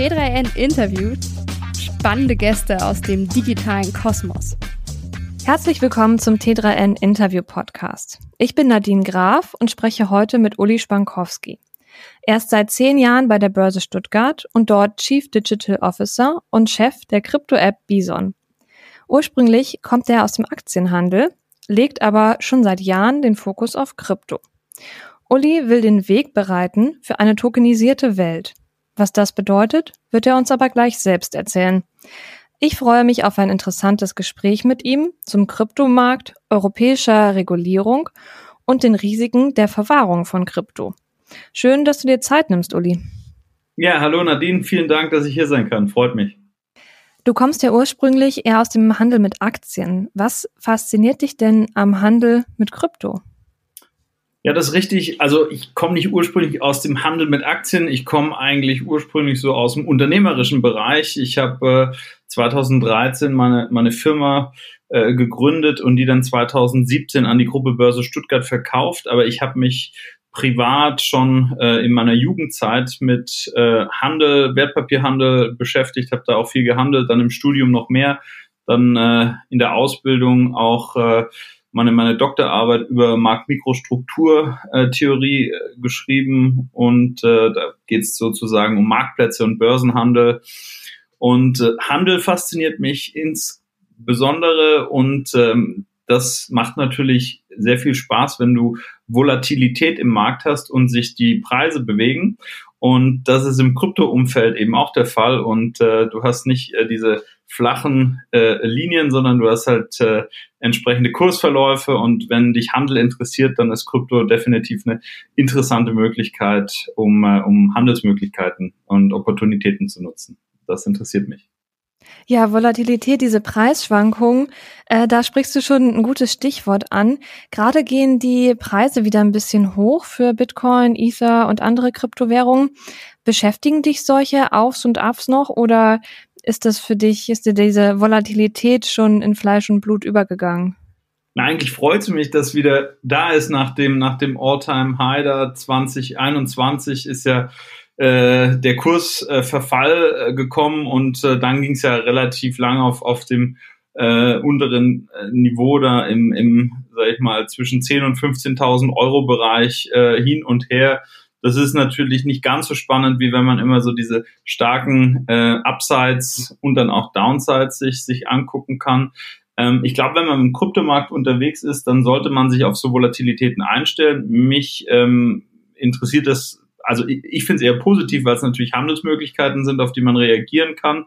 T3N interviewt spannende Gäste aus dem digitalen Kosmos. Herzlich willkommen zum T3N Interview Podcast. Ich bin Nadine Graf und spreche heute mit Uli Spankowski. Er ist seit zehn Jahren bei der Börse Stuttgart und dort Chief Digital Officer und Chef der Krypto-App Bison. Ursprünglich kommt er aus dem Aktienhandel, legt aber schon seit Jahren den Fokus auf Krypto. Uli will den Weg bereiten für eine tokenisierte Welt. Was das bedeutet, wird er uns aber gleich selbst erzählen. Ich freue mich auf ein interessantes Gespräch mit ihm zum Kryptomarkt, europäischer Regulierung und den Risiken der Verwahrung von Krypto. Schön, dass du dir Zeit nimmst, Uli. Ja, hallo Nadine, vielen Dank, dass ich hier sein kann. Freut mich. Du kommst ja ursprünglich eher aus dem Handel mit Aktien. Was fasziniert dich denn am Handel mit Krypto? Ja, das ist richtig. Also ich komme nicht ursprünglich aus dem Handel mit Aktien. Ich komme eigentlich ursprünglich so aus dem unternehmerischen Bereich. Ich habe äh, 2013 meine, meine Firma äh, gegründet und die dann 2017 an die Gruppe Börse Stuttgart verkauft. Aber ich habe mich privat schon äh, in meiner Jugendzeit mit äh, Handel, Wertpapierhandel beschäftigt, habe da auch viel gehandelt, dann im Studium noch mehr, dann äh, in der Ausbildung auch äh, meine, meine Doktorarbeit über Markt-Mikrostruktur-Theorie äh, geschrieben und äh, da geht es sozusagen um Marktplätze und Börsenhandel. Und äh, Handel fasziniert mich insbesondere und ähm, das macht natürlich sehr viel Spaß, wenn du Volatilität im Markt hast und sich die Preise bewegen. Und das ist im Krypto-Umfeld eben auch der Fall. Und äh, du hast nicht äh, diese flachen äh, Linien, sondern du hast halt äh, entsprechende Kursverläufe und wenn dich Handel interessiert, dann ist Krypto definitiv eine interessante Möglichkeit, um, äh, um Handelsmöglichkeiten und Opportunitäten zu nutzen. Das interessiert mich. Ja, Volatilität, diese Preisschwankungen, äh, da sprichst du schon ein gutes Stichwort an. Gerade gehen die Preise wieder ein bisschen hoch für Bitcoin, Ether und andere Kryptowährungen. Beschäftigen dich solche Aufs und Abs noch oder ist das für dich, ist dir diese Volatilität schon in Fleisch und Blut übergegangen? Na, eigentlich freut es mich, dass wieder da ist nach dem, nach dem All-Time-High da 2021 ist ja äh, der Kursverfall äh, gekommen und äh, dann ging es ja relativ lange auf, auf dem äh, unteren äh, Niveau da im, im, sag ich mal, zwischen 10.000 und 15.000 Euro Bereich äh, hin und her. Das ist natürlich nicht ganz so spannend, wie wenn man immer so diese starken äh, Upsides und dann auch Downsides sich, sich angucken kann. Ähm, ich glaube, wenn man im Kryptomarkt unterwegs ist, dann sollte man sich auf so Volatilitäten einstellen. Mich ähm, interessiert das, also ich, ich finde es eher positiv, weil es natürlich Handelsmöglichkeiten sind, auf die man reagieren kann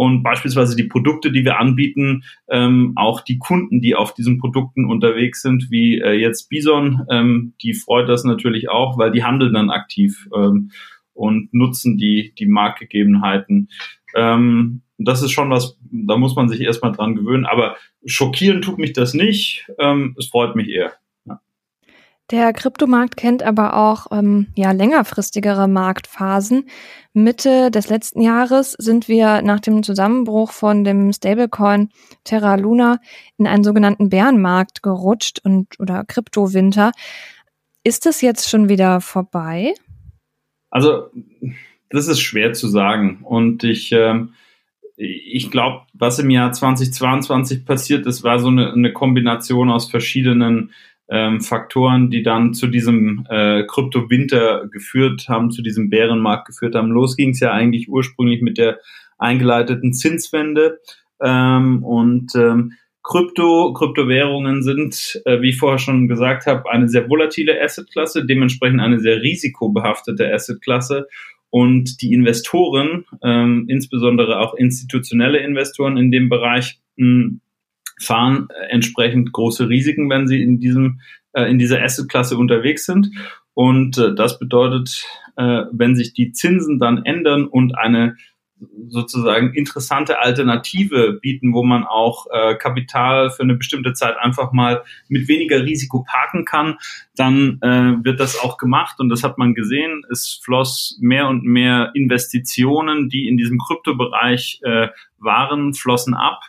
und beispielsweise die Produkte, die wir anbieten, ähm, auch die Kunden, die auf diesen Produkten unterwegs sind, wie äh, jetzt Bison, ähm, die freut das natürlich auch, weil die handeln dann aktiv ähm, und nutzen die, die Marktgegebenheiten. Ähm, das ist schon was, da muss man sich erstmal dran gewöhnen, aber schockieren tut mich das nicht, ähm, es freut mich eher. Der Kryptomarkt kennt aber auch ähm, ja, längerfristigere Marktphasen. Mitte des letzten Jahres sind wir nach dem Zusammenbruch von dem Stablecoin Terra Luna in einen sogenannten Bärenmarkt gerutscht und oder Kryptowinter. Ist das jetzt schon wieder vorbei? Also, das ist schwer zu sagen. Und ich, äh, ich glaube, was im Jahr 2022 passiert ist, war so eine, eine Kombination aus verschiedenen ähm, Faktoren, die dann zu diesem äh, Krypto-Winter geführt haben, zu diesem Bärenmarkt geführt haben. Los ging es ja eigentlich ursprünglich mit der eingeleiteten Zinswende ähm, und ähm, Krypto, Kryptowährungen sind, äh, wie ich vorher schon gesagt habe, eine sehr volatile Assetklasse, dementsprechend eine sehr risikobehaftete Assetklasse. Und die Investoren, ähm, insbesondere auch institutionelle Investoren in dem Bereich, mh, fahren entsprechend große Risiken, wenn sie in diesem äh, in dieser Assetklasse unterwegs sind. Und äh, das bedeutet, äh, wenn sich die Zinsen dann ändern und eine sozusagen interessante Alternative bieten, wo man auch äh, Kapital für eine bestimmte Zeit einfach mal mit weniger Risiko parken kann, dann äh, wird das auch gemacht und das hat man gesehen. Es floss mehr und mehr Investitionen, die in diesem Kryptobereich äh, waren, flossen ab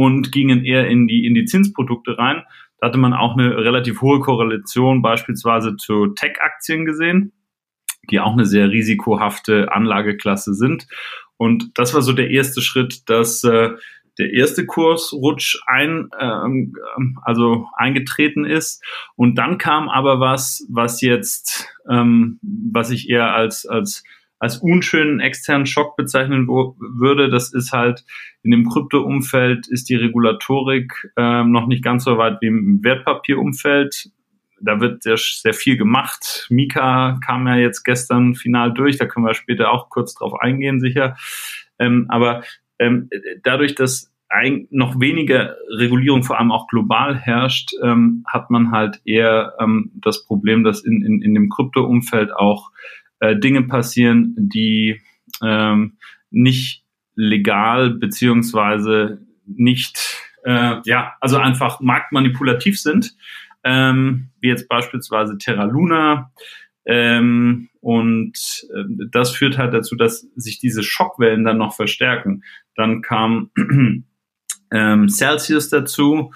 und gingen eher in die, in die Zinsprodukte rein. Da hatte man auch eine relativ hohe Korrelation beispielsweise zu Tech-Aktien gesehen. die auch eine sehr risikohafte Anlageklasse sind. Und das war so der erste Schritt, dass äh, der erste Kursrutsch ein, ähm, also eingetreten ist. Und dann kam aber was, was jetzt, ähm, was ich eher als, als, als unschönen externen Schock bezeichnen würde. Das ist halt in dem Krypto-Umfeld ist die Regulatorik ähm, noch nicht ganz so weit wie im Wertpapierumfeld. Da wird sehr, sehr viel gemacht. Mika kam ja jetzt gestern final durch, da können wir später auch kurz drauf eingehen, sicher. Ähm, aber ähm, dadurch, dass ein, noch weniger Regulierung, vor allem auch global herrscht, ähm, hat man halt eher ähm, das Problem, dass in, in, in dem Krypto-Umfeld auch äh, Dinge passieren, die ähm, nicht legal beziehungsweise nicht, äh, ja, also einfach marktmanipulativ sind, ähm, wie jetzt beispielsweise Terra Luna, ähm, und äh, das führt halt dazu, dass sich diese Schockwellen dann noch verstärken. Dann kam ähm, Celsius dazu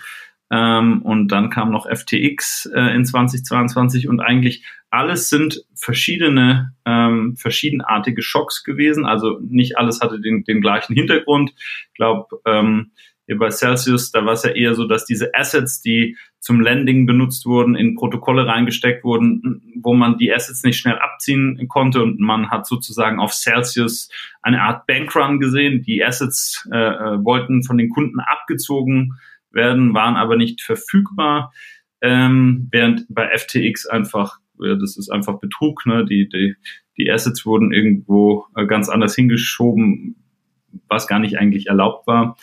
ähm, und dann kam noch FTX äh, in 2022 und eigentlich alles sind verschiedene, ähm, verschiedenartige Schocks gewesen. Also nicht alles hatte den, den gleichen Hintergrund. Ich glaube, ähm, bei Celsius, da war es ja eher so, dass diese Assets, die zum Landing benutzt wurden, in Protokolle reingesteckt wurden, wo man die Assets nicht schnell abziehen konnte und man hat sozusagen auf Celsius eine Art Bankrun gesehen. Die Assets äh, äh wollten von den Kunden abgezogen werden, waren aber nicht verfügbar, ähm, während bei FTX einfach, ja, das ist einfach Betrug, ne? die, die, die Assets wurden irgendwo äh, ganz anders hingeschoben, was gar nicht eigentlich erlaubt war.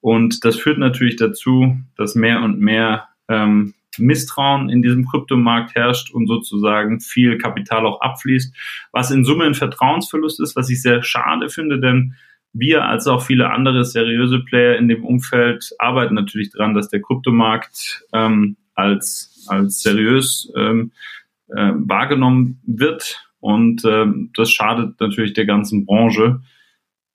Und das führt natürlich dazu, dass mehr und mehr ähm, Misstrauen in diesem Kryptomarkt herrscht und sozusagen viel Kapital auch abfließt, was in Summe ein Vertrauensverlust ist, was ich sehr schade finde, denn wir als auch viele andere seriöse Player in dem Umfeld arbeiten natürlich daran, dass der Kryptomarkt ähm, als, als seriös ähm, äh, wahrgenommen wird. Und ähm, das schadet natürlich der ganzen Branche.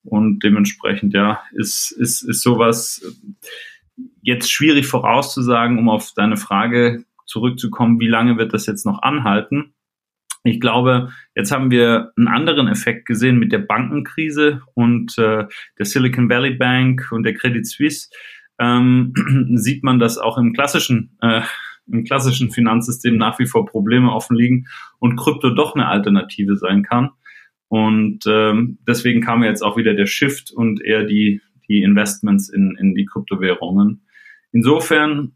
Und dementsprechend, ja, ist, ist, ist sowas jetzt schwierig vorauszusagen, um auf deine Frage zurückzukommen, wie lange wird das jetzt noch anhalten? Ich glaube, jetzt haben wir einen anderen Effekt gesehen mit der Bankenkrise und äh, der Silicon Valley Bank und der Credit Suisse. Ähm, sieht man, dass auch im klassischen, äh, im klassischen Finanzsystem nach wie vor Probleme offen liegen und Krypto doch eine Alternative sein kann. Und ähm, deswegen kam jetzt auch wieder der Shift und eher die, die Investments in, in die Kryptowährungen. Insofern,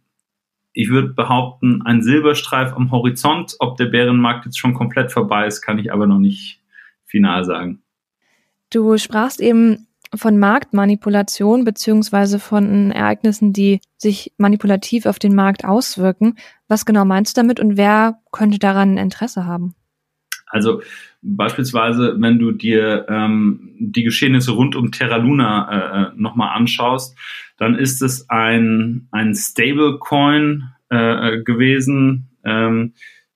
ich würde behaupten, ein Silberstreif am Horizont. Ob der Bärenmarkt jetzt schon komplett vorbei ist, kann ich aber noch nicht final sagen. Du sprachst eben von Marktmanipulation beziehungsweise von Ereignissen, die sich manipulativ auf den Markt auswirken. Was genau meinst du damit und wer könnte daran Interesse haben? Also beispielsweise, wenn du dir ähm, die Geschehnisse rund um Terra Luna äh, äh nochmal anschaust, dann ist es ein, ein Stablecoin äh, gewesen ähm,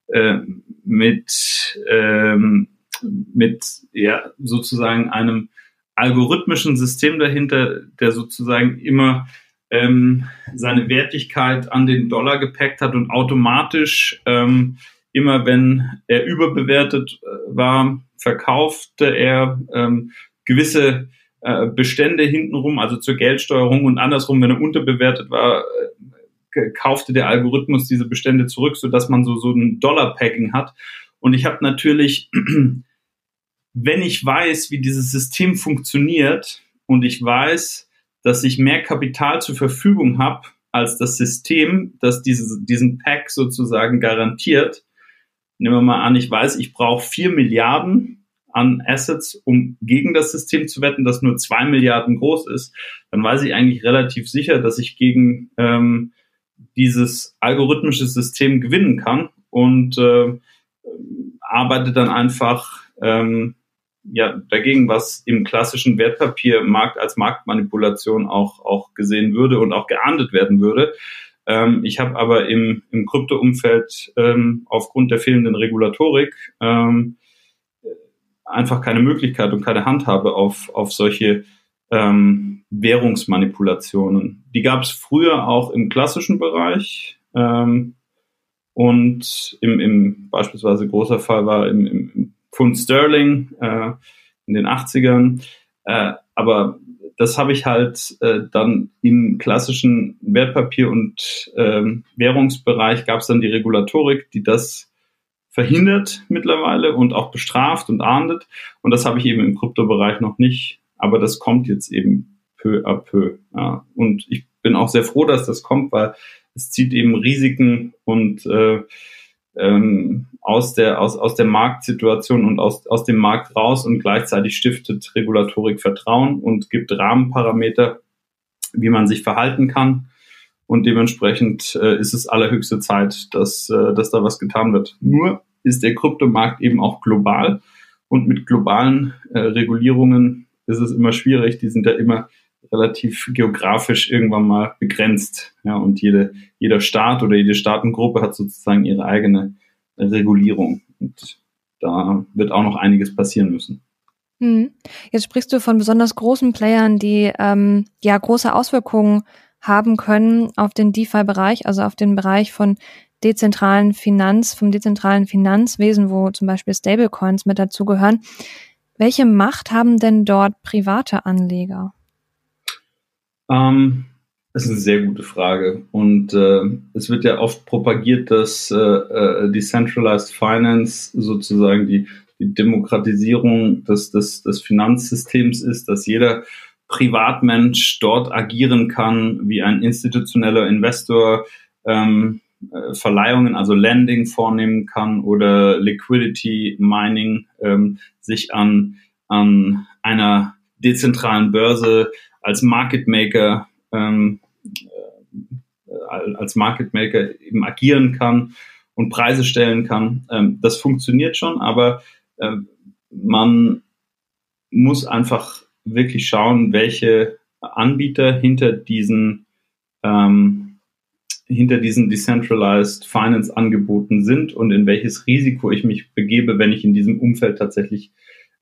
äh, mit, ähm, mit ja, sozusagen einem algorithmischen System dahinter, der sozusagen immer ähm, seine Wertigkeit an den Dollar gepackt hat und automatisch ähm, immer wenn er überbewertet äh, war, verkaufte er ähm, gewisse äh, Bestände hintenrum, also zur Geldsteuerung und andersrum, wenn er unterbewertet war, äh, kaufte der Algorithmus diese Bestände zurück, so dass man so, so ein Dollar-Packing hat. Und ich habe natürlich, wenn ich weiß, wie dieses System funktioniert und ich weiß, dass ich mehr Kapital zur Verfügung habe als das System, das diese, diesen Pack sozusagen garantiert, nehmen wir mal an, ich weiß, ich brauche vier Milliarden an Assets, um gegen das System zu wetten, das nur zwei Milliarden groß ist, dann weiß ich eigentlich relativ sicher, dass ich gegen ähm, dieses algorithmische System gewinnen kann und äh, arbeite dann einfach ähm, ja, dagegen, was im klassischen Wertpapiermarkt als Marktmanipulation auch, auch gesehen würde und auch geahndet werden würde. Ähm, ich habe aber im, im Krypto-Umfeld ähm, aufgrund der fehlenden Regulatorik ähm, einfach keine Möglichkeit und keine Handhabe auf, auf solche ähm, Währungsmanipulationen. Die gab es früher auch im klassischen Bereich ähm, und im, im beispielsweise großer Fall war im, im Pfund Sterling äh, in den 80ern. Äh, aber das habe ich halt äh, dann im klassischen Wertpapier- und ähm, Währungsbereich gab es dann die Regulatorik, die das verhindert mittlerweile und auch bestraft und ahndet. Und das habe ich eben im Kryptobereich noch nicht. Aber das kommt jetzt eben peu à peu. Ja. Und ich bin auch sehr froh, dass das kommt, weil es zieht eben Risiken und äh, ähm, aus der, aus, aus der Marktsituation und aus, aus dem Markt raus und gleichzeitig stiftet Regulatorik Vertrauen und gibt Rahmenparameter, wie man sich verhalten kann. Und dementsprechend äh, ist es allerhöchste Zeit, dass, äh, dass da was getan wird. Nur ist der Kryptomarkt eben auch global und mit globalen äh, Regulierungen ist es immer schwierig. Die sind ja immer relativ geografisch irgendwann mal begrenzt. Ja, und jede, jeder Staat oder jede Staatengruppe hat sozusagen ihre eigene Regulierung. Und da wird auch noch einiges passieren müssen. Hm. Jetzt sprichst du von besonders großen Playern, die ähm, ja große Auswirkungen haben können auf den DeFi-Bereich, also auf den Bereich von dezentralen Finanz, vom dezentralen Finanzwesen, wo zum Beispiel Stablecoins mit dazugehören. Welche Macht haben denn dort private Anleger? Ähm, das ist eine sehr gute Frage. Und äh, es wird ja oft propagiert, dass äh, äh, Decentralized Finance sozusagen die, die Demokratisierung des, des, des Finanzsystems ist, dass jeder Privatmensch dort agieren kann, wie ein institutioneller Investor ähm, äh, Verleihungen, also Lending vornehmen kann oder Liquidity Mining ähm, sich an, an einer dezentralen Börse als Market Maker ähm, äh, als Market Maker eben agieren kann und Preise stellen kann. Ähm, das funktioniert schon, aber äh, man muss einfach wirklich schauen, welche Anbieter hinter diesen ähm, hinter diesen Decentralized Finance Angeboten sind und in welches Risiko ich mich begebe, wenn ich in diesem Umfeld tatsächlich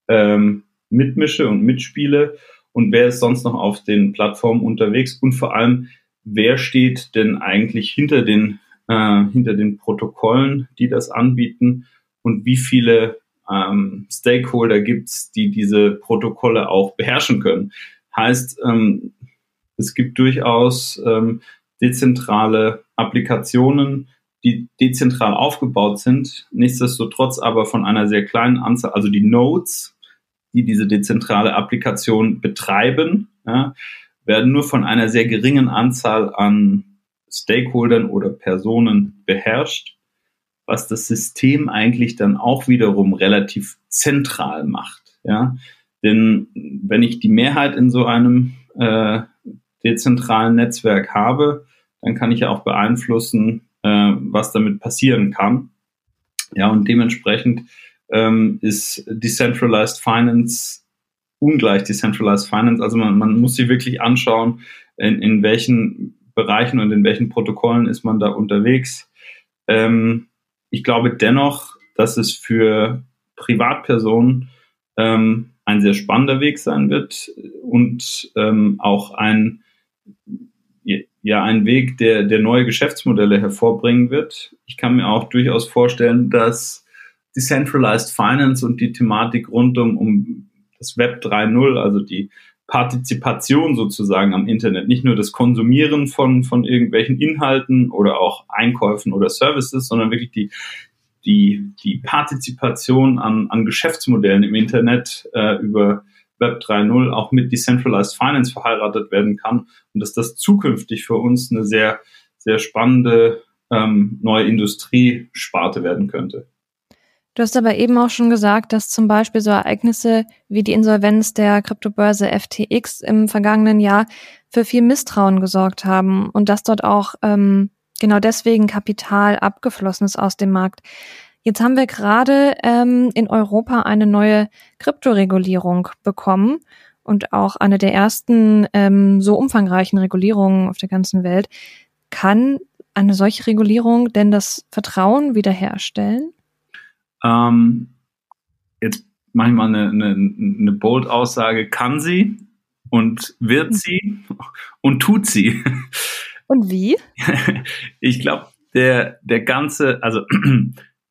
ähm, mitmische und mitspiele und wer ist sonst noch auf den Plattformen unterwegs und vor allem, wer steht denn eigentlich hinter den, äh, hinter den Protokollen, die das anbieten und wie viele ähm, Stakeholder gibt's, die diese Protokolle auch beherrschen können. Heißt, ähm, es gibt durchaus ähm, dezentrale Applikationen, die dezentral aufgebaut sind, nichtsdestotrotz aber von einer sehr kleinen Anzahl, also die Nodes, die diese dezentrale Applikation betreiben, ja, werden nur von einer sehr geringen Anzahl an Stakeholdern oder Personen beherrscht, was das System eigentlich dann auch wiederum relativ zentral macht. Ja? Denn wenn ich die Mehrheit in so einem äh, dezentralen Netzwerk habe, dann kann ich ja auch beeinflussen, äh, was damit passieren kann. Ja, und dementsprechend ähm, ist Decentralized Finance ungleich Decentralized Finance. Also man, man muss sich wirklich anschauen, in, in welchen Bereichen und in welchen Protokollen ist man da unterwegs. Ähm, ich glaube dennoch, dass es für Privatpersonen ähm, ein sehr spannender Weg sein wird und ähm, auch ein ja ein Weg, der, der neue Geschäftsmodelle hervorbringen wird. Ich kann mir auch durchaus vorstellen, dass Decentralized Finance und die Thematik rund um, um das Web 3.0, also die Partizipation sozusagen am Internet, nicht nur das Konsumieren von, von irgendwelchen Inhalten oder auch Einkäufen oder Services, sondern wirklich die, die, die Partizipation an, an Geschäftsmodellen im Internet äh, über Web 3.0 auch mit Decentralized Finance verheiratet werden kann und dass das zukünftig für uns eine sehr, sehr spannende ähm, neue Industriesparte werden könnte. Du hast aber eben auch schon gesagt, dass zum Beispiel so Ereignisse wie die Insolvenz der Kryptobörse FTX im vergangenen Jahr für viel Misstrauen gesorgt haben und dass dort auch ähm, genau deswegen Kapital abgeflossen ist aus dem Markt. Jetzt haben wir gerade ähm, in Europa eine neue Kryptoregulierung bekommen und auch eine der ersten ähm, so umfangreichen Regulierungen auf der ganzen Welt. Kann eine solche Regulierung denn das Vertrauen wiederherstellen? Ähm, jetzt mache ich mal eine, eine, eine Bold-Aussage. Kann sie und wird sie und tut sie. Und wie? Ich glaube, der, der ganze, also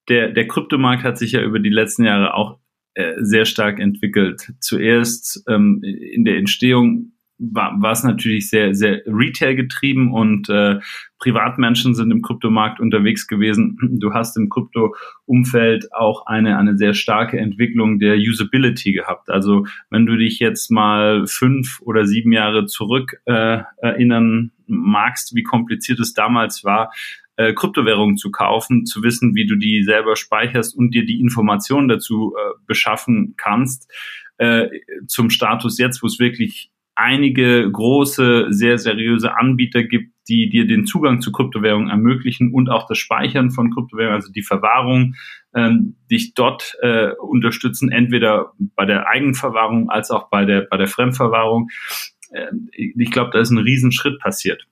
der, der Kryptomarkt hat sich ja über die letzten Jahre auch äh, sehr stark entwickelt. Zuerst ähm, in der Entstehung war, war es natürlich sehr, sehr Retail getrieben und äh, Privatmenschen sind im Kryptomarkt unterwegs gewesen. Du hast im Krypto-Umfeld auch eine, eine sehr starke Entwicklung der Usability gehabt. Also wenn du dich jetzt mal fünf oder sieben Jahre zurück äh, erinnern magst, wie kompliziert es damals war, äh, Kryptowährungen zu kaufen, zu wissen, wie du die selber speicherst und dir die Informationen dazu äh, beschaffen kannst, äh, zum Status jetzt, wo es wirklich einige große, sehr seriöse Anbieter gibt, die dir den Zugang zu Kryptowährungen ermöglichen und auch das Speichern von Kryptowährungen, also die Verwahrung, ähm, dich dort äh, unterstützen, entweder bei der Eigenverwahrung als auch bei der, bei der Fremdverwahrung. Äh, ich glaube, da ist ein Riesenschritt passiert.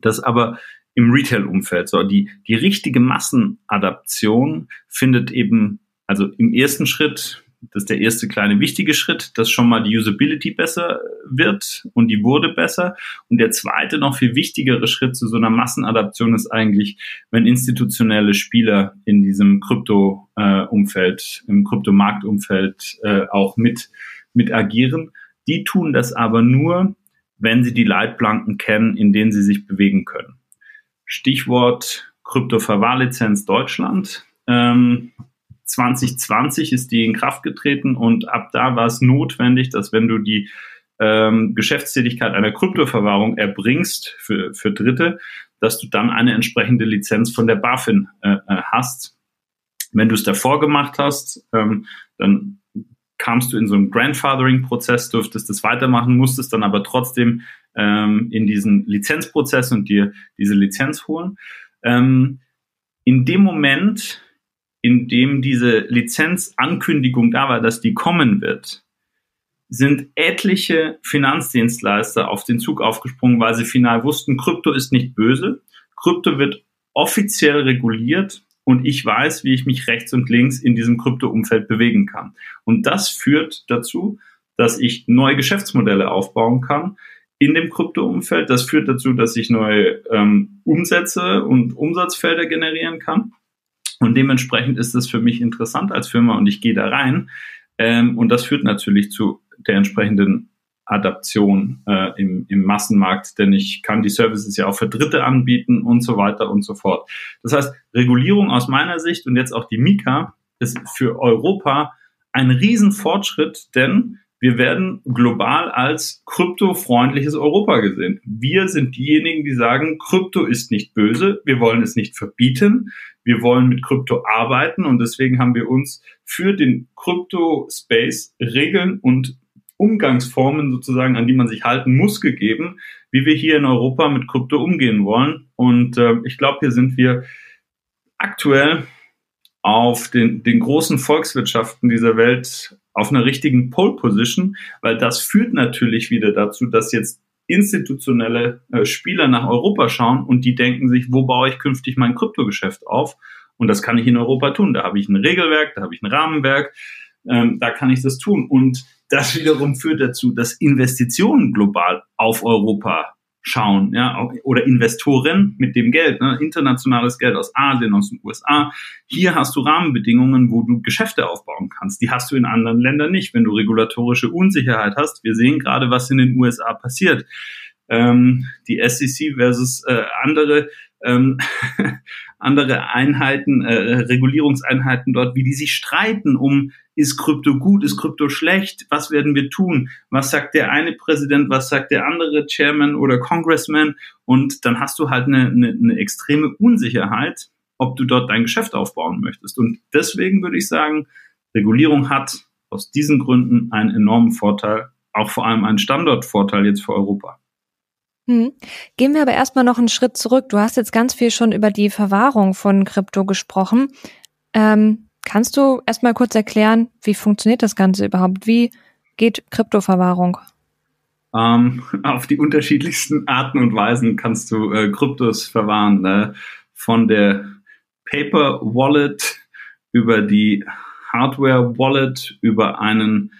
Das aber im Retail-Umfeld so. Die, die richtige Massenadaption findet eben, also im ersten Schritt das ist der erste kleine wichtige Schritt, dass schon mal die Usability besser wird und die wurde besser. Und der zweite, noch viel wichtigere Schritt zu so einer Massenadaption ist eigentlich, wenn institutionelle Spieler in diesem Krypto-Umfeld, im Kryptomarktumfeld äh, auch mit, mit agieren. Die tun das aber nur, wenn sie die Leitplanken kennen, in denen sie sich bewegen können. Stichwort Krypto-Verwahrlizenz Deutschland. Ähm, 2020 ist die in Kraft getreten und ab da war es notwendig, dass wenn du die ähm, Geschäftstätigkeit einer Kryptoverwahrung erbringst für, für Dritte, dass du dann eine entsprechende Lizenz von der BaFin äh, äh, hast. Wenn du es davor gemacht hast, ähm, dann kamst du in so einen Grandfathering-Prozess, dürftest es weitermachen, musstest dann aber trotzdem ähm, in diesen Lizenzprozess und dir diese Lizenz holen. Ähm, in dem Moment, in dem diese Lizenzankündigung da war, dass die kommen wird, sind etliche Finanzdienstleister auf den Zug aufgesprungen, weil sie final wussten, Krypto ist nicht böse. Krypto wird offiziell reguliert und ich weiß, wie ich mich rechts und links in diesem Krypto-Umfeld bewegen kann. Und das führt dazu, dass ich neue Geschäftsmodelle aufbauen kann in dem Krypto-Umfeld. Das führt dazu, dass ich neue ähm, Umsätze und Umsatzfelder generieren kann. Und dementsprechend ist es für mich interessant als Firma und ich gehe da rein. Ähm, und das führt natürlich zu der entsprechenden Adaption äh, im, im Massenmarkt, denn ich kann die Services ja auch für Dritte anbieten und so weiter und so fort. Das heißt, Regulierung aus meiner Sicht und jetzt auch die Mika ist für Europa ein Riesenfortschritt, denn wir werden global als kryptofreundliches Europa gesehen. Wir sind diejenigen, die sagen, Krypto ist nicht böse, wir wollen es nicht verbieten, wir wollen mit Krypto arbeiten und deswegen haben wir uns für den Krypto-Space Regeln und Umgangsformen sozusagen, an die man sich halten muss, gegeben, wie wir hier in Europa mit Krypto umgehen wollen. Und äh, ich glaube, hier sind wir aktuell auf den, den großen Volkswirtschaften dieser Welt auf einer richtigen Pole Position, weil das führt natürlich wieder dazu, dass jetzt institutionelle äh, Spieler nach Europa schauen und die denken sich, wo baue ich künftig mein Kryptogeschäft auf? Und das kann ich in Europa tun. Da habe ich ein Regelwerk, da habe ich ein Rahmenwerk, ähm, da kann ich das tun. Und das wiederum führt dazu, dass Investitionen global auf Europa schauen, ja, oder Investoren mit dem Geld, ne, internationales Geld aus Asien, aus den USA. Hier hast du Rahmenbedingungen, wo du Geschäfte aufbauen kannst. Die hast du in anderen Ländern nicht, wenn du regulatorische Unsicherheit hast. Wir sehen gerade, was in den USA passiert. Ähm, die SEC versus äh, andere ähm, andere Einheiten, äh, Regulierungseinheiten dort, wie die sich streiten um, ist Krypto gut, ist Krypto schlecht, was werden wir tun, was sagt der eine Präsident, was sagt der andere Chairman oder Congressman und dann hast du halt eine, eine, eine extreme Unsicherheit, ob du dort dein Geschäft aufbauen möchtest. Und deswegen würde ich sagen, Regulierung hat aus diesen Gründen einen enormen Vorteil, auch vor allem einen Standortvorteil jetzt für Europa. Hm. Gehen wir aber erstmal noch einen Schritt zurück. Du hast jetzt ganz viel schon über die Verwahrung von Krypto gesprochen. Ähm, kannst du erstmal kurz erklären, wie funktioniert das Ganze überhaupt? Wie geht Kryptoverwahrung? Ähm, auf die unterschiedlichsten Arten und Weisen kannst du äh, Kryptos verwahren. Ne? Von der Paper Wallet über die Hardware Wallet, über einen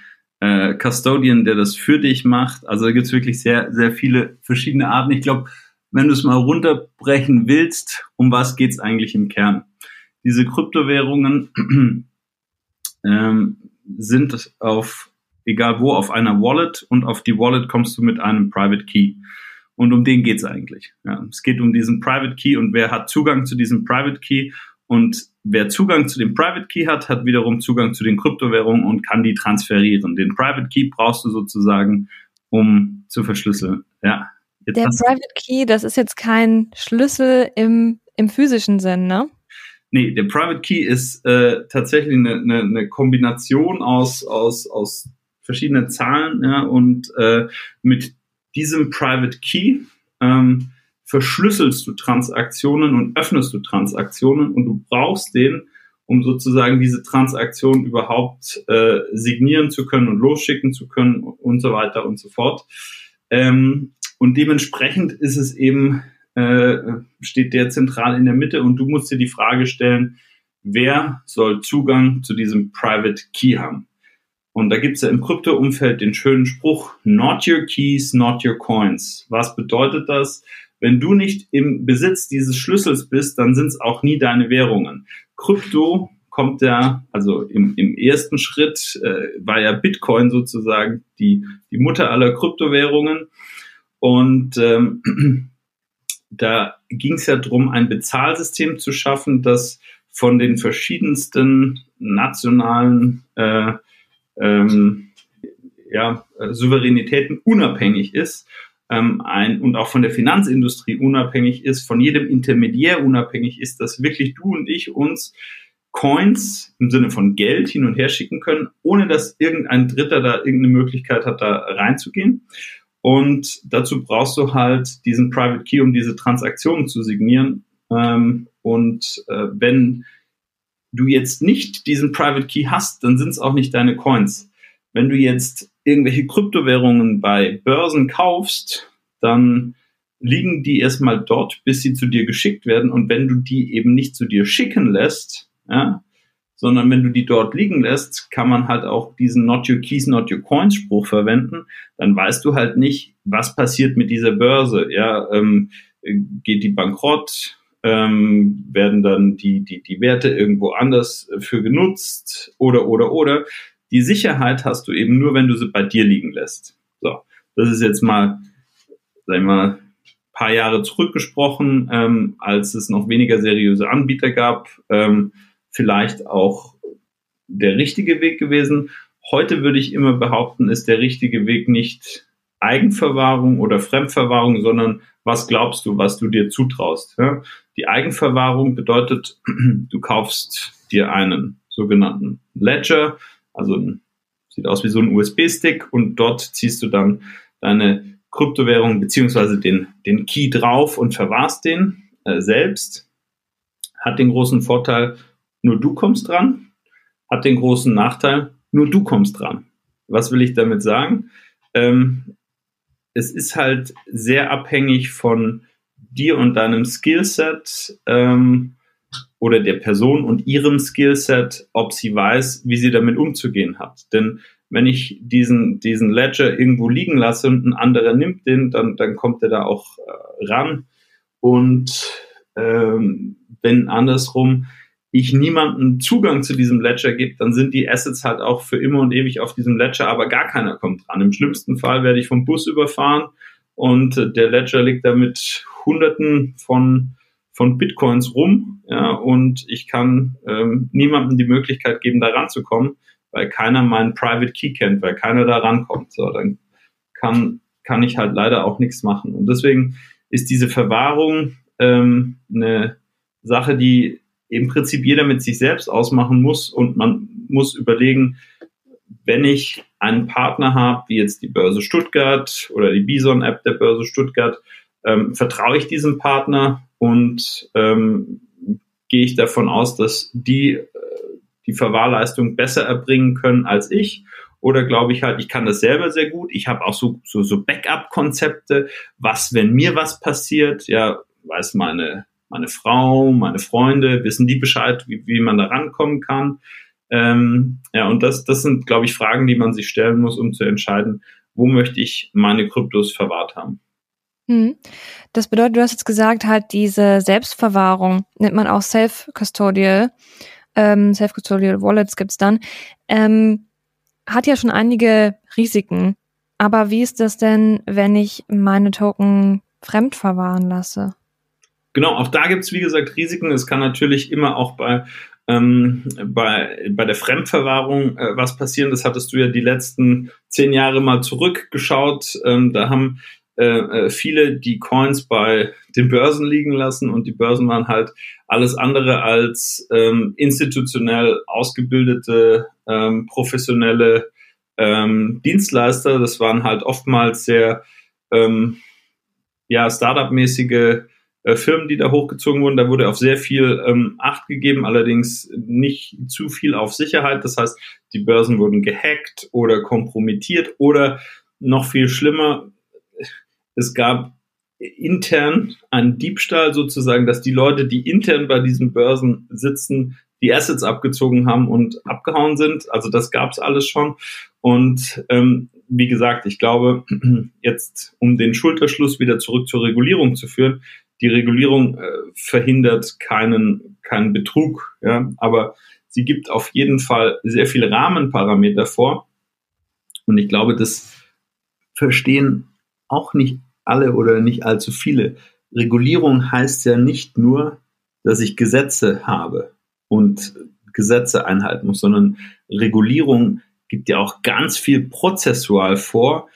äh, Custodian, der das für dich macht. Also da gibt's wirklich sehr, sehr viele verschiedene Arten. Ich glaube, wenn du es mal runterbrechen willst, um was geht's eigentlich im Kern? Diese Kryptowährungen ähm, sind auf, egal wo, auf einer Wallet und auf die Wallet kommst du mit einem Private Key. Und um den geht's eigentlich. Ja, es geht um diesen Private Key und wer hat Zugang zu diesem Private Key und wer Zugang zu dem Private Key hat, hat wiederum Zugang zu den Kryptowährungen und kann die transferieren. Den Private Key brauchst du sozusagen, um zu verschlüsseln. Ja. Jetzt Der Private Key, das ist jetzt kein Schlüssel im, im physischen Sinn, ne? Nee, der Private Key ist äh, tatsächlich eine, eine, eine Kombination aus, aus, aus verschiedenen Zahlen ja, und äh, mit diesem Private Key ähm, verschlüsselst du Transaktionen und öffnest du Transaktionen und du brauchst den, um sozusagen diese Transaktion überhaupt äh, signieren zu können und losschicken zu können und so weiter und so fort. Ähm, und dementsprechend ist es eben, äh, steht der zentral in der Mitte und du musst dir die Frage stellen, wer soll Zugang zu diesem Private Key haben? Und da gibt es ja im Krypto-Umfeld den schönen Spruch, not your keys, not your coins. Was bedeutet das? Wenn du nicht im Besitz dieses Schlüssels bist, dann sind es auch nie deine Währungen. Krypto kommt ja, also im, im ersten Schritt äh, war ja Bitcoin sozusagen die, die Mutter aller Kryptowährungen. Und ähm, da ging es ja darum, ein Bezahlsystem zu schaffen, das von den verschiedensten nationalen äh, ähm, ja, Souveränitäten unabhängig ist ähm, ein, und auch von der Finanzindustrie unabhängig ist, von jedem Intermediär unabhängig ist, dass wirklich du und ich uns Coins im Sinne von Geld hin und her schicken können, ohne dass irgendein Dritter da irgendeine Möglichkeit hat, da reinzugehen. Und dazu brauchst du halt diesen Private Key, um diese Transaktionen zu signieren. Ähm, und äh, wenn du jetzt nicht diesen Private Key hast, dann sind es auch nicht deine Coins. Wenn du jetzt irgendwelche Kryptowährungen bei Börsen kaufst, dann liegen die erstmal dort, bis sie zu dir geschickt werden. Und wenn du die eben nicht zu dir schicken lässt, ja, sondern wenn du die dort liegen lässt, kann man halt auch diesen Not Your Keys, Not Your Coins Spruch verwenden. Dann weißt du halt nicht, was passiert mit dieser Börse. Ja, ähm, geht die bankrott? Ähm, werden dann die, die, die Werte irgendwo anders für genutzt oder, oder, oder. Die Sicherheit hast du eben nur, wenn du sie bei dir liegen lässt. So, das ist jetzt mal, sag ich mal, paar Jahre zurückgesprochen, ähm, als es noch weniger seriöse Anbieter gab, ähm, vielleicht auch der richtige Weg gewesen. Heute würde ich immer behaupten, ist der richtige Weg nicht Eigenverwahrung oder Fremdverwahrung, sondern was glaubst du, was du dir zutraust. Ja? Die Eigenverwahrung bedeutet, du kaufst dir einen sogenannten Ledger, also sieht aus wie so ein USB-Stick und dort ziehst du dann deine Kryptowährung beziehungsweise den, den Key drauf und verwahrst den äh, selbst. Hat den großen Vorteil, nur du kommst dran. Hat den großen Nachteil, nur du kommst dran. Was will ich damit sagen? Ähm, es ist halt sehr abhängig von dir und deinem Skillset. Ähm, oder der Person und ihrem Skillset, ob sie weiß, wie sie damit umzugehen hat. Denn wenn ich diesen, diesen Ledger irgendwo liegen lasse und ein anderer nimmt den, dann, dann kommt er da auch äh, ran. Und ähm, wenn andersrum ich niemanden Zugang zu diesem Ledger gebe, dann sind die Assets halt auch für immer und ewig auf diesem Ledger, aber gar keiner kommt dran. Im schlimmsten Fall werde ich vom Bus überfahren und der Ledger liegt da mit Hunderten von von Bitcoins rum, ja, und ich kann ähm, niemandem die Möglichkeit geben, da ranzukommen, weil keiner meinen Private Key kennt, weil keiner da rankommt. So, dann kann, kann ich halt leider auch nichts machen. Und deswegen ist diese Verwahrung ähm, eine Sache, die im Prinzip jeder mit sich selbst ausmachen muss und man muss überlegen, wenn ich einen Partner habe, wie jetzt die Börse Stuttgart oder die Bison-App der Börse Stuttgart, ähm, vertraue ich diesem Partner und ähm, gehe ich davon aus, dass die äh, die Verwahrleistung besser erbringen können als ich. Oder glaube ich halt, ich kann das selber sehr gut. Ich habe auch so, so, so Backup-Konzepte. Was, wenn mir was passiert? Ja, weiß meine, meine Frau, meine Freunde, wissen die Bescheid, wie, wie man da rankommen kann. Ähm, ja, und das, das sind, glaube ich, Fragen, die man sich stellen muss, um zu entscheiden, wo möchte ich meine Kryptos verwahrt haben. Hm. Das bedeutet, du hast jetzt gesagt, halt diese Selbstverwahrung nennt man auch Self-Custodial, ähm, Self-Custodial Wallets gibt's dann. Ähm, hat ja schon einige Risiken. Aber wie ist das denn, wenn ich meine Token fremd verwahren lasse? Genau, auch da gibt es, wie gesagt, Risiken. Es kann natürlich immer auch bei, ähm, bei, bei der Fremdverwahrung äh, was passieren. Das hattest du ja die letzten zehn Jahre mal zurückgeschaut. Ähm, da haben äh, äh viele die Coins bei den Börsen liegen lassen und die Börsen waren halt alles andere als ähm, institutionell ausgebildete, ähm, professionelle ähm, Dienstleister. Das waren halt oftmals sehr ähm, ja, Startup-mäßige äh, Firmen, die da hochgezogen wurden. Da wurde auf sehr viel ähm, Acht gegeben, allerdings nicht zu viel auf Sicherheit. Das heißt, die Börsen wurden gehackt oder kompromittiert oder noch viel schlimmer, es gab intern einen Diebstahl sozusagen, dass die Leute, die intern bei diesen Börsen sitzen, die Assets abgezogen haben und abgehauen sind. Also das gab es alles schon. Und ähm, wie gesagt, ich glaube, jetzt um den Schulterschluss wieder zurück zur Regulierung zu führen, die Regulierung äh, verhindert keinen, keinen Betrug, ja, aber sie gibt auf jeden Fall sehr viele Rahmenparameter vor. Und ich glaube, das verstehen auch nicht alle oder nicht allzu viele. Regulierung heißt ja nicht nur, dass ich Gesetze habe und Gesetze einhalten muss, sondern Regulierung gibt ja auch ganz viel prozessual vor,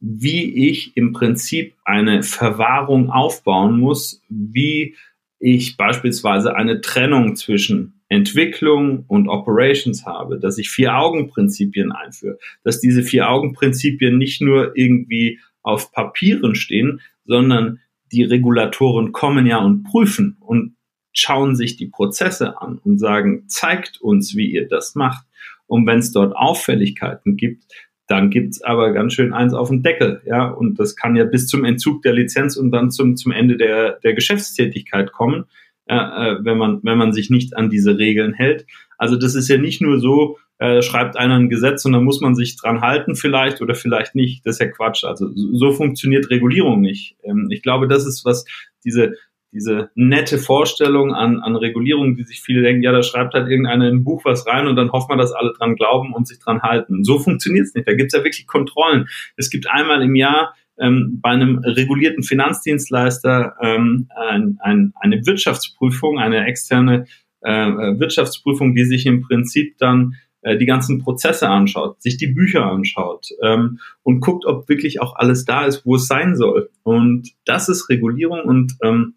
wie ich im Prinzip eine Verwahrung aufbauen muss, wie ich beispielsweise eine Trennung zwischen Entwicklung und Operations habe, dass ich Vier-Augen-Prinzipien einführe, dass diese Vier-Augen-Prinzipien nicht nur irgendwie auf Papieren stehen, sondern die Regulatoren kommen ja und prüfen und schauen sich die Prozesse an und sagen, zeigt uns, wie ihr das macht. Und wenn es dort Auffälligkeiten gibt, dann gibt's aber ganz schön eins auf den Deckel, ja. Und das kann ja bis zum Entzug der Lizenz und dann zum, zum Ende der, der Geschäftstätigkeit kommen, äh, äh, wenn man, wenn man sich nicht an diese Regeln hält. Also das ist ja nicht nur so, äh, schreibt einer ein Gesetz und dann muss man sich dran halten vielleicht oder vielleicht nicht. Das ist ja Quatsch. Also so funktioniert Regulierung nicht. Ähm, ich glaube, das ist was diese diese nette Vorstellung an, an Regulierung, die sich viele denken, ja, da schreibt halt irgendeiner im Buch was rein und dann hofft man, dass alle dran glauben und sich dran halten. So funktioniert es nicht. Da gibt es ja wirklich Kontrollen. Es gibt einmal im Jahr ähm, bei einem regulierten Finanzdienstleister ähm, ein, ein, eine Wirtschaftsprüfung, eine externe äh, Wirtschaftsprüfung, die sich im Prinzip dann äh, die ganzen Prozesse anschaut, sich die Bücher anschaut ähm, und guckt, ob wirklich auch alles da ist, wo es sein soll. Und das ist Regulierung und ähm,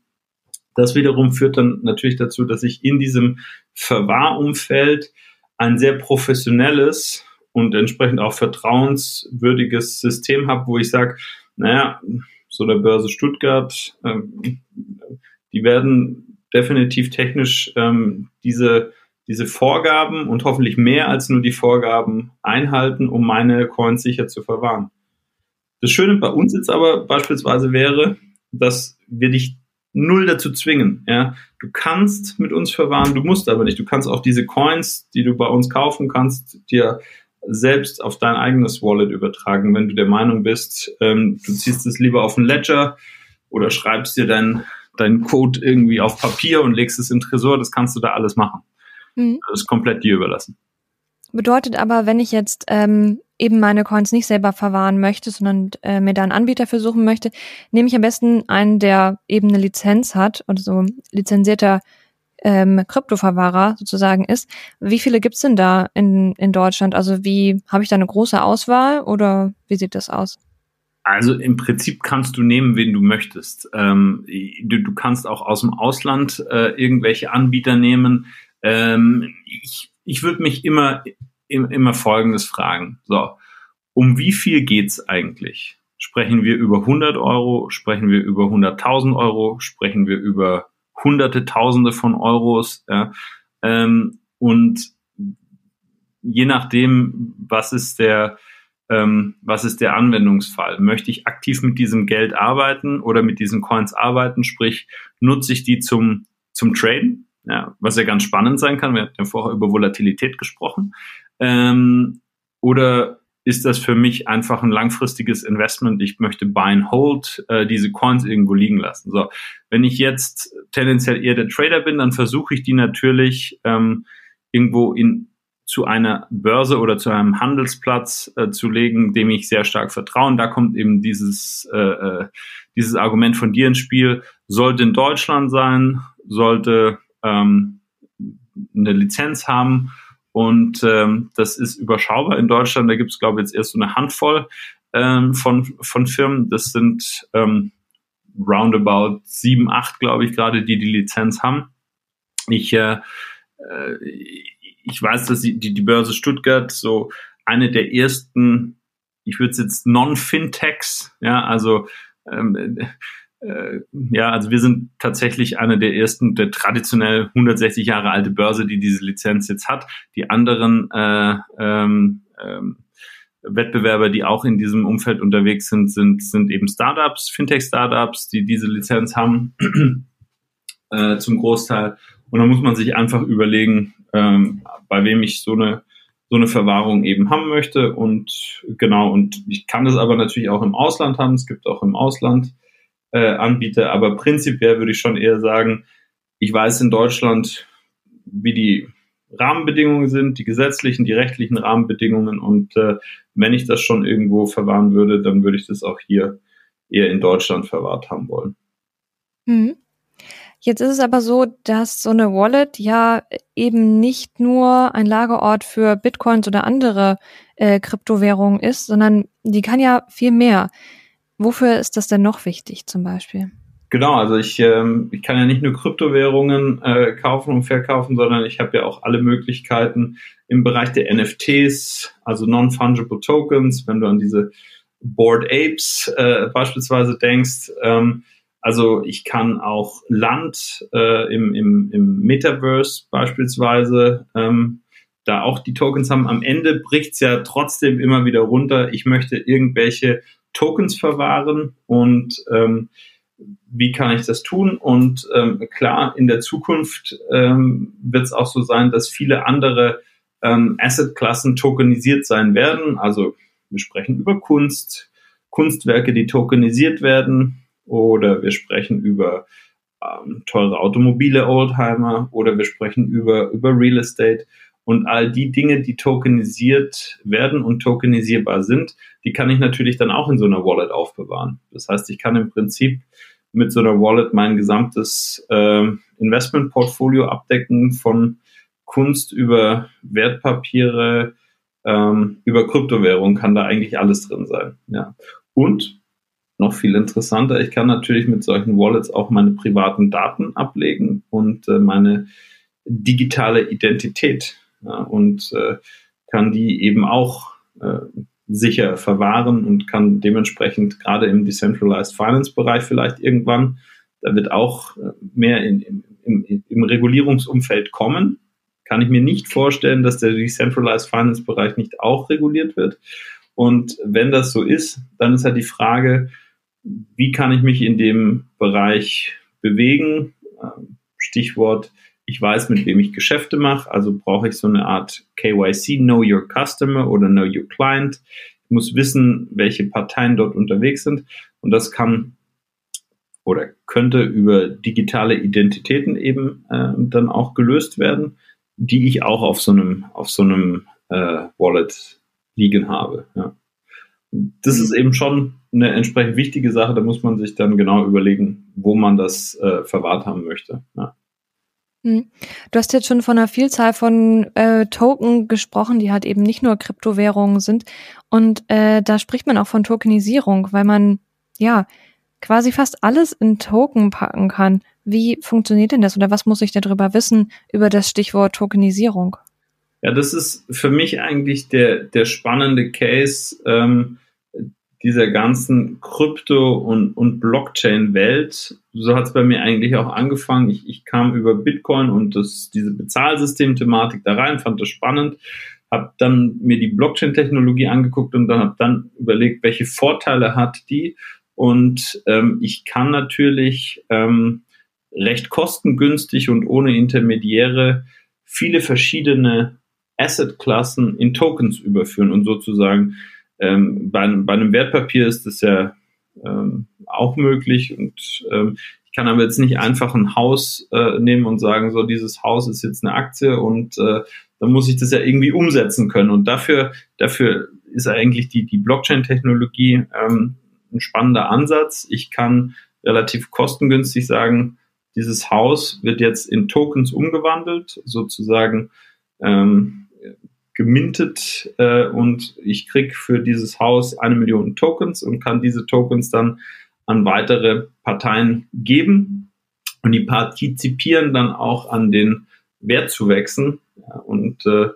das wiederum führt dann natürlich dazu, dass ich in diesem Verwahrumfeld ein sehr professionelles und entsprechend auch vertrauenswürdiges System habe, wo ich sage, naja, so der Börse Stuttgart, ähm, die werden definitiv technisch ähm, diese, diese Vorgaben und hoffentlich mehr als nur die Vorgaben einhalten, um meine Coins sicher zu verwahren. Das Schöne bei uns jetzt aber beispielsweise wäre, dass wir dich null dazu zwingen. Ja, du kannst mit uns verwahren, du musst aber nicht. Du kannst auch diese Coins, die du bei uns kaufen kannst, dir selbst auf dein eigenes Wallet übertragen, wenn du der Meinung bist, ähm, du ziehst es lieber auf ein Ledger oder schreibst dir deinen dein Code irgendwie auf Papier und legst es in Tresor, das kannst du da alles machen. Mhm. Das ist komplett dir überlassen. Bedeutet aber, wenn ich jetzt ähm, eben meine Coins nicht selber verwahren möchte, sondern äh, mir da einen Anbieter für suchen möchte, nehme ich am besten einen, der eben eine Lizenz hat und so lizenzierter ähm, Kryptoverwahrer sozusagen ist. Wie viele gibt's denn da in, in Deutschland? Also wie habe ich da eine große Auswahl oder wie sieht das aus? Also im Prinzip kannst du nehmen, wen du möchtest. Ähm, du, du kannst auch aus dem Ausland äh, irgendwelche Anbieter nehmen. Ähm, ich ich würde mich immer, immer Folgendes fragen. So, um wie viel geht's eigentlich? Sprechen wir über 100 Euro? Sprechen wir über 100.000 Euro? Sprechen wir über Hunderte, Tausende von Euros? Ja? Ähm, und je nachdem, was ist der, ähm, was ist der Anwendungsfall? Möchte ich aktiv mit diesem Geld arbeiten oder mit diesen Coins arbeiten? Sprich, nutze ich die zum, zum Traden? ja, was ja ganz spannend sein kann. Wir hatten ja vorher über Volatilität gesprochen. Ähm, oder ist das für mich einfach ein langfristiges Investment? Ich möchte buy and hold, äh, diese Coins irgendwo liegen lassen. So, wenn ich jetzt tendenziell eher der Trader bin, dann versuche ich die natürlich ähm, irgendwo in zu einer Börse oder zu einem Handelsplatz äh, zu legen, dem ich sehr stark vertraue. Und da kommt eben dieses, äh, äh, dieses Argument von dir ins Spiel. Sollte in Deutschland sein, sollte ähm, eine Lizenz haben und ähm, das ist überschaubar in Deutschland. Da gibt es, glaube ich, jetzt erst so eine Handvoll ähm, von, von Firmen. Das sind ähm, roundabout sieben, acht, glaube ich, gerade, die die Lizenz haben. Ich, äh, äh, ich weiß, dass die, die, die Börse Stuttgart so eine der ersten, ich würde es jetzt Non-Fintechs, ja, also ähm, äh, ja, also wir sind tatsächlich eine der ersten, der traditionell 160 Jahre alte Börse, die diese Lizenz jetzt hat. Die anderen äh, ähm, ähm, Wettbewerber, die auch in diesem Umfeld unterwegs sind, sind, sind eben Startups, Fintech-Startups, die diese Lizenz haben, äh, zum Großteil. Und dann muss man sich einfach überlegen, ähm, bei wem ich so eine so eine Verwahrung eben haben möchte. Und genau, und ich kann das aber natürlich auch im Ausland haben. Es gibt auch im Ausland äh, Anbieter, aber prinzipiell würde ich schon eher sagen, ich weiß in Deutschland, wie die Rahmenbedingungen sind, die gesetzlichen, die rechtlichen Rahmenbedingungen. Und äh, wenn ich das schon irgendwo verwahren würde, dann würde ich das auch hier eher in Deutschland verwahrt haben wollen. Mhm. Jetzt ist es aber so, dass so eine Wallet ja eben nicht nur ein Lagerort für Bitcoins oder andere äh, Kryptowährungen ist, sondern die kann ja viel mehr. Wofür ist das denn noch wichtig zum Beispiel? Genau, also ich, ähm, ich kann ja nicht nur Kryptowährungen äh, kaufen und verkaufen, sondern ich habe ja auch alle Möglichkeiten im Bereich der NFTs, also Non-Fungible Tokens, wenn du an diese Board Apes äh, beispielsweise denkst. Ähm, also ich kann auch Land äh, im, im, im Metaverse beispielsweise ähm, da auch die Tokens haben. Am Ende bricht's ja trotzdem immer wieder runter. Ich möchte irgendwelche Tokens verwahren und ähm, wie kann ich das tun? Und ähm, klar, in der Zukunft ähm, wird es auch so sein, dass viele andere ähm, Assetklassen tokenisiert sein werden. Also wir sprechen über Kunst, Kunstwerke, die tokenisiert werden, oder wir sprechen über ähm, teure Automobile, Oldtimer, oder wir sprechen über, über Real Estate. Und all die Dinge, die tokenisiert werden und tokenisierbar sind, die kann ich natürlich dann auch in so einer Wallet aufbewahren. Das heißt, ich kann im Prinzip mit so einer Wallet mein gesamtes äh, Investmentportfolio abdecken von Kunst über Wertpapiere, ähm, über Kryptowährung kann da eigentlich alles drin sein. Ja. Und noch viel interessanter, ich kann natürlich mit solchen Wallets auch meine privaten Daten ablegen und äh, meine digitale Identität ja, und äh, kann die eben auch äh, sicher verwahren und kann dementsprechend gerade im Decentralized Finance Bereich vielleicht irgendwann, da wird auch äh, mehr in, im, im, im Regulierungsumfeld kommen. Kann ich mir nicht vorstellen, dass der Decentralized Finance Bereich nicht auch reguliert wird. Und wenn das so ist, dann ist halt die Frage, wie kann ich mich in dem Bereich bewegen? Ähm, Stichwort ich weiß, mit wem ich Geschäfte mache, also brauche ich so eine Art KYC, Know Your Customer oder Know Your Client. Ich muss wissen, welche Parteien dort unterwegs sind und das kann oder könnte über digitale Identitäten eben äh, dann auch gelöst werden, die ich auch auf so einem auf so einem äh, Wallet liegen habe. Ja. Das ist eben schon eine entsprechend wichtige Sache. Da muss man sich dann genau überlegen, wo man das äh, verwahrt haben möchte. Ja. Hm. Du hast jetzt schon von einer Vielzahl von äh, Token gesprochen, die halt eben nicht nur Kryptowährungen sind. Und äh, da spricht man auch von Tokenisierung, weil man ja quasi fast alles in Token packen kann. Wie funktioniert denn das oder was muss ich darüber wissen über das Stichwort Tokenisierung? Ja, das ist für mich eigentlich der, der spannende Case. Ähm, dieser ganzen Krypto- und, und Blockchain-Welt. So hat es bei mir eigentlich auch angefangen. Ich, ich kam über Bitcoin und das, diese Bezahlsystem-Thematik da rein, fand das spannend, habe dann mir die Blockchain-Technologie angeguckt und dann habe dann überlegt, welche Vorteile hat die. Und ähm, ich kann natürlich ähm, recht kostengünstig und ohne Intermediäre viele verschiedene Asset-Klassen in Tokens überführen und sozusagen ähm, bei, bei, einem Wertpapier ist das ja ähm, auch möglich und ähm, ich kann aber jetzt nicht einfach ein Haus äh, nehmen und sagen, so dieses Haus ist jetzt eine Aktie und äh, dann muss ich das ja irgendwie umsetzen können. Und dafür, dafür ist eigentlich die, die Blockchain-Technologie ähm, ein spannender Ansatz. Ich kann relativ kostengünstig sagen, dieses Haus wird jetzt in Tokens umgewandelt, sozusagen ähm, gemintet äh, und ich kriege für dieses Haus eine Million Tokens und kann diese Tokens dann an weitere Parteien geben und die partizipieren dann auch an den Wertzuwächsen. Ja, und äh,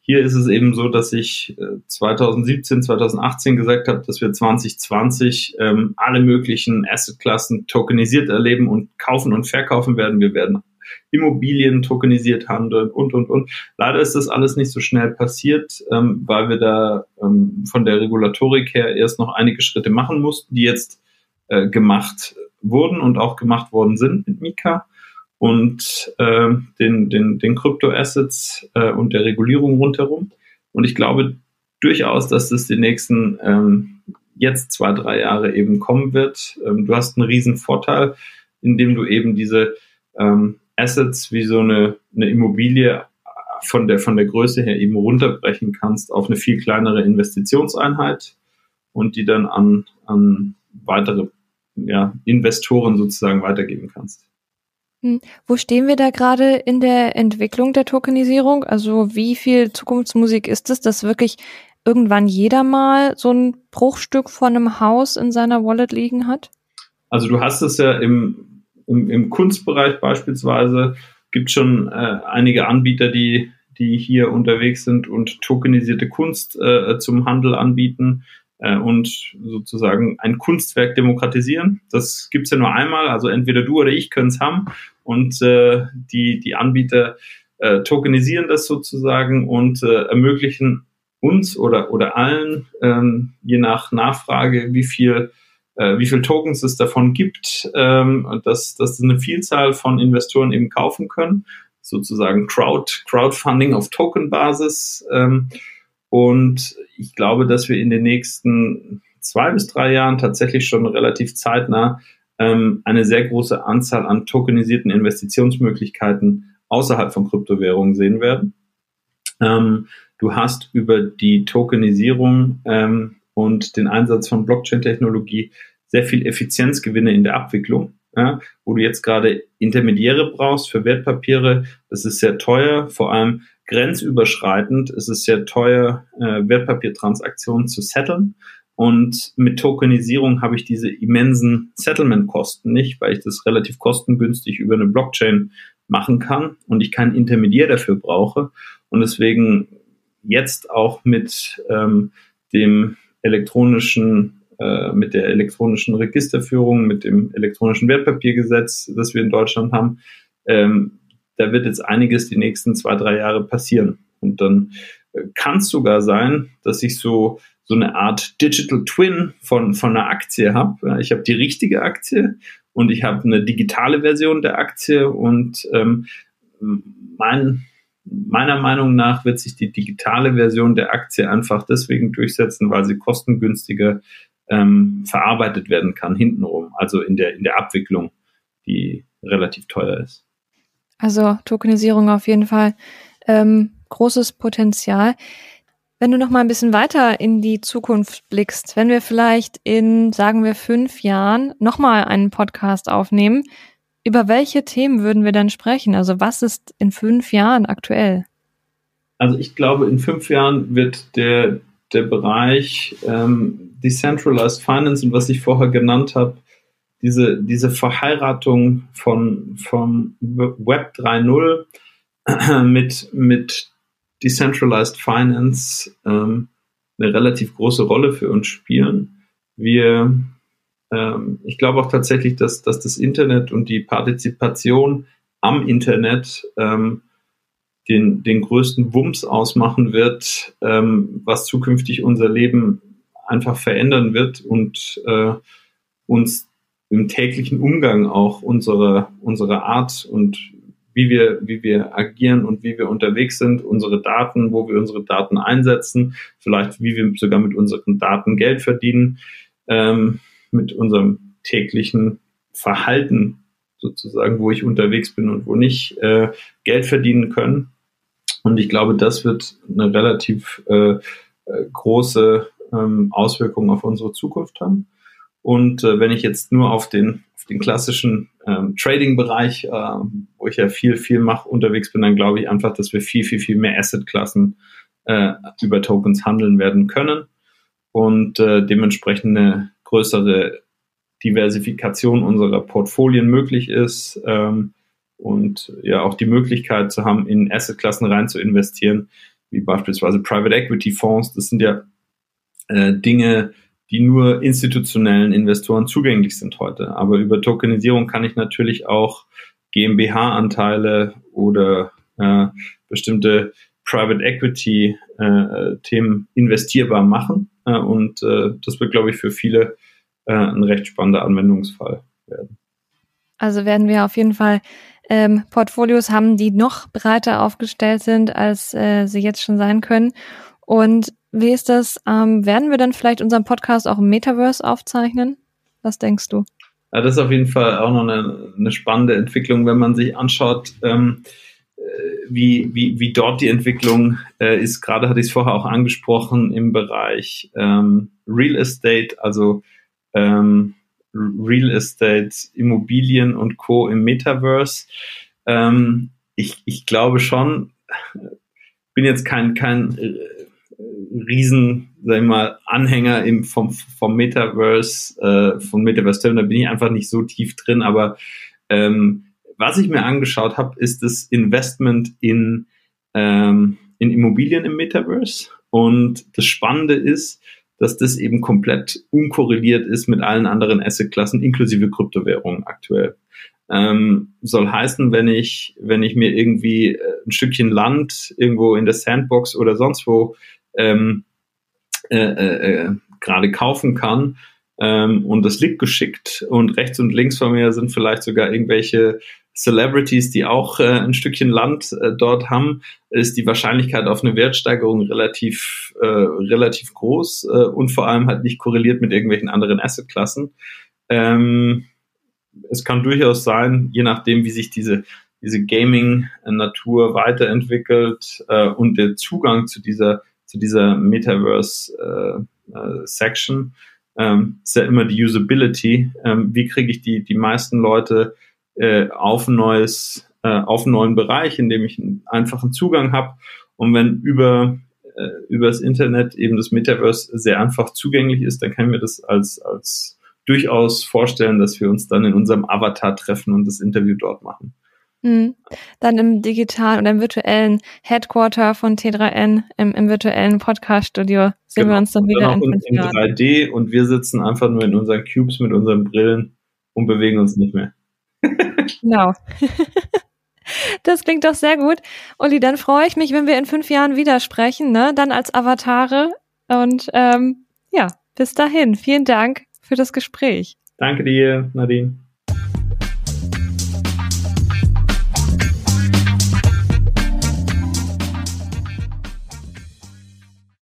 hier ist es eben so, dass ich 2017, äh, 2018 gesagt habe, dass wir 2020 ähm, alle möglichen Assetklassen tokenisiert erleben und kaufen und verkaufen werden. Wir werden Immobilien tokenisiert handeln und, und, und. Leider ist das alles nicht so schnell passiert, ähm, weil wir da ähm, von der Regulatorik her erst noch einige Schritte machen mussten, die jetzt äh, gemacht wurden und auch gemacht worden sind mit Mika und äh, den, den, den Kryptoassets äh, und der Regulierung rundherum. Und ich glaube durchaus, dass das die nächsten ähm, jetzt zwei, drei Jahre eben kommen wird. Ähm, du hast einen riesen Vorteil, indem du eben diese ähm, Assets wie so eine, eine Immobilie von der, von der Größe her eben runterbrechen kannst auf eine viel kleinere Investitionseinheit und die dann an, an weitere ja, Investoren sozusagen weitergeben kannst. Hm. Wo stehen wir da gerade in der Entwicklung der Tokenisierung? Also wie viel Zukunftsmusik ist es, dass wirklich irgendwann jeder mal so ein Bruchstück von einem Haus in seiner Wallet liegen hat? Also du hast es ja im, im, im Kunstbereich beispielsweise, gibt schon äh, einige Anbieter, die, die hier unterwegs sind und tokenisierte Kunst äh, zum Handel anbieten äh, und sozusagen ein Kunstwerk demokratisieren. Das gibt's ja nur einmal, also entweder du oder ich können es haben und äh, die, die Anbieter äh, tokenisieren das sozusagen und äh, ermöglichen uns oder, oder allen, ähm, je nach Nachfrage, wie viel wie viel Tokens es davon gibt, ähm, dass, dass eine Vielzahl von Investoren eben kaufen können, sozusagen Crowd, Crowdfunding auf Token-Basis. Ähm, und ich glaube, dass wir in den nächsten zwei bis drei Jahren tatsächlich schon relativ zeitnah ähm, eine sehr große Anzahl an tokenisierten Investitionsmöglichkeiten außerhalb von Kryptowährungen sehen werden. Ähm, du hast über die Tokenisierung ähm, und den Einsatz von Blockchain-Technologie sehr viel Effizienzgewinne in der Abwicklung, ja, wo du jetzt gerade Intermediäre brauchst für Wertpapiere. Das ist sehr teuer, vor allem grenzüberschreitend ist es sehr teuer, äh, Wertpapiertransaktionen zu setteln. Und mit Tokenisierung habe ich diese immensen Settlement-Kosten nicht, weil ich das relativ kostengünstig über eine Blockchain machen kann und ich keinen Intermediär dafür brauche. Und deswegen jetzt auch mit ähm, dem elektronischen, äh, mit der elektronischen Registerführung, mit dem elektronischen Wertpapiergesetz, das wir in Deutschland haben, ähm, da wird jetzt einiges die nächsten zwei, drei Jahre passieren. Und dann äh, kann es sogar sein, dass ich so, so eine Art Digital Twin von, von einer Aktie habe. Ich habe die richtige Aktie und ich habe eine digitale Version der Aktie und ähm, mein, meiner Meinung nach wird sich die digitale Version der Aktie einfach deswegen durchsetzen, weil sie kostengünstiger ähm, verarbeitet werden kann hintenrum, also in der, in der Abwicklung, die relativ teuer ist. Also Tokenisierung auf jeden Fall ähm, großes Potenzial. Wenn du noch mal ein bisschen weiter in die Zukunft blickst, wenn wir vielleicht in, sagen wir, fünf Jahren noch mal einen Podcast aufnehmen, über welche Themen würden wir dann sprechen? Also was ist in fünf Jahren aktuell? Also ich glaube, in fünf Jahren wird der, der Bereich ähm, Decentralized Finance und was ich vorher genannt habe, diese, diese Verheiratung von, vom Web 3.0 mit, mit Decentralized Finance ähm, eine relativ große Rolle für uns spielen. Wir, ähm, ich glaube auch tatsächlich, dass, dass das Internet und die Partizipation am Internet ähm, den, den größten Wumms ausmachen wird, ähm, was zukünftig unser Leben einfach verändern wird und äh, uns im täglichen Umgang auch unsere, unsere Art und wie wir, wie wir agieren und wie wir unterwegs sind, unsere Daten, wo wir unsere Daten einsetzen, vielleicht wie wir sogar mit unseren Daten Geld verdienen, ähm, mit unserem täglichen Verhalten sozusagen, wo ich unterwegs bin und wo nicht, äh, Geld verdienen können. Und ich glaube, das wird eine relativ äh, äh, große ähm, Auswirkung auf unsere Zukunft haben. Und äh, wenn ich jetzt nur auf den, auf den klassischen ähm, Trading-Bereich, äh, wo ich ja viel, viel mache, unterwegs bin, dann glaube ich einfach, dass wir viel, viel, viel mehr Asset-Klassen äh, über Tokens handeln werden können und äh, dementsprechend eine größere Diversifikation unserer Portfolien möglich ist ähm, und ja auch die Möglichkeit zu haben, in Assetklassen rein zu investieren, wie beispielsweise Private Equity Fonds. Das sind ja äh, Dinge, die nur institutionellen Investoren zugänglich sind heute. Aber über Tokenisierung kann ich natürlich auch GmbH-Anteile oder äh, bestimmte Private Equity äh, Themen investierbar machen. Äh, und äh, das wird, glaube ich, für viele äh, ein recht spannender Anwendungsfall werden. Also werden wir auf jeden Fall ähm, Portfolios haben, die noch breiter aufgestellt sind, als äh, sie jetzt schon sein können. Und wie ist das? Ähm, werden wir dann vielleicht unseren Podcast auch im Metaverse aufzeichnen? Was denkst du? Ja, das ist auf jeden Fall auch noch eine, eine spannende Entwicklung, wenn man sich anschaut, ähm, äh, wie, wie, wie dort die Entwicklung äh, ist. Gerade hatte ich es vorher auch angesprochen im Bereich ähm, Real Estate, also ähm, Real Estate, Immobilien und Co. im Metaverse. Ähm, ich, ich glaube schon, bin jetzt kein, kein äh, riesen, sag ich mal, Anhänger im, vom, vom Metaverse, äh, vom Metaverse da bin ich einfach nicht so tief drin, aber ähm, was ich mir angeschaut habe, ist das Investment in, ähm, in Immobilien im Metaverse. Und das Spannende ist, dass das eben komplett unkorreliert ist mit allen anderen Assetklassen, inklusive Kryptowährungen aktuell. Ähm, soll heißen, wenn ich, wenn ich mir irgendwie äh, ein Stückchen Land irgendwo in der Sandbox oder sonst wo ähm, äh, äh, äh, gerade kaufen kann ähm, und das liegt geschickt und rechts und links von mir sind vielleicht sogar irgendwelche Celebrities, die auch äh, ein Stückchen Land äh, dort haben, ist die Wahrscheinlichkeit auf eine Wertsteigerung relativ, äh, relativ groß äh, und vor allem halt nicht korreliert mit irgendwelchen anderen Assetklassen. Ähm, es kann durchaus sein, je nachdem, wie sich diese, diese Gaming-Natur weiterentwickelt äh, und der Zugang zu dieser, zu dieser Metaverse-Section, äh, äh, ähm, ist ja immer die Usability. Ähm, wie kriege ich die, die meisten Leute äh, auf ein neues, äh, auf einen neuen Bereich, in dem ich einen einfachen Zugang habe. Und wenn über äh, über das Internet eben das Metaverse sehr einfach zugänglich ist, dann kann ich mir das als als durchaus vorstellen, dass wir uns dann in unserem Avatar treffen und das Interview dort machen. Mhm. Dann im digitalen oder im virtuellen Headquarter von T3N, im, im virtuellen Podcast-Studio sehen genau. wir uns dann wieder dann in, in 3D und wir sitzen einfach nur in unseren Cubes mit unseren Brillen und bewegen uns nicht mehr genau. Das klingt doch sehr gut. Uli, dann freue ich mich, wenn wir in fünf Jahren wieder sprechen, ne? Dann als Avatare. Und ähm, ja, bis dahin. Vielen Dank für das Gespräch. Danke dir, Nadine.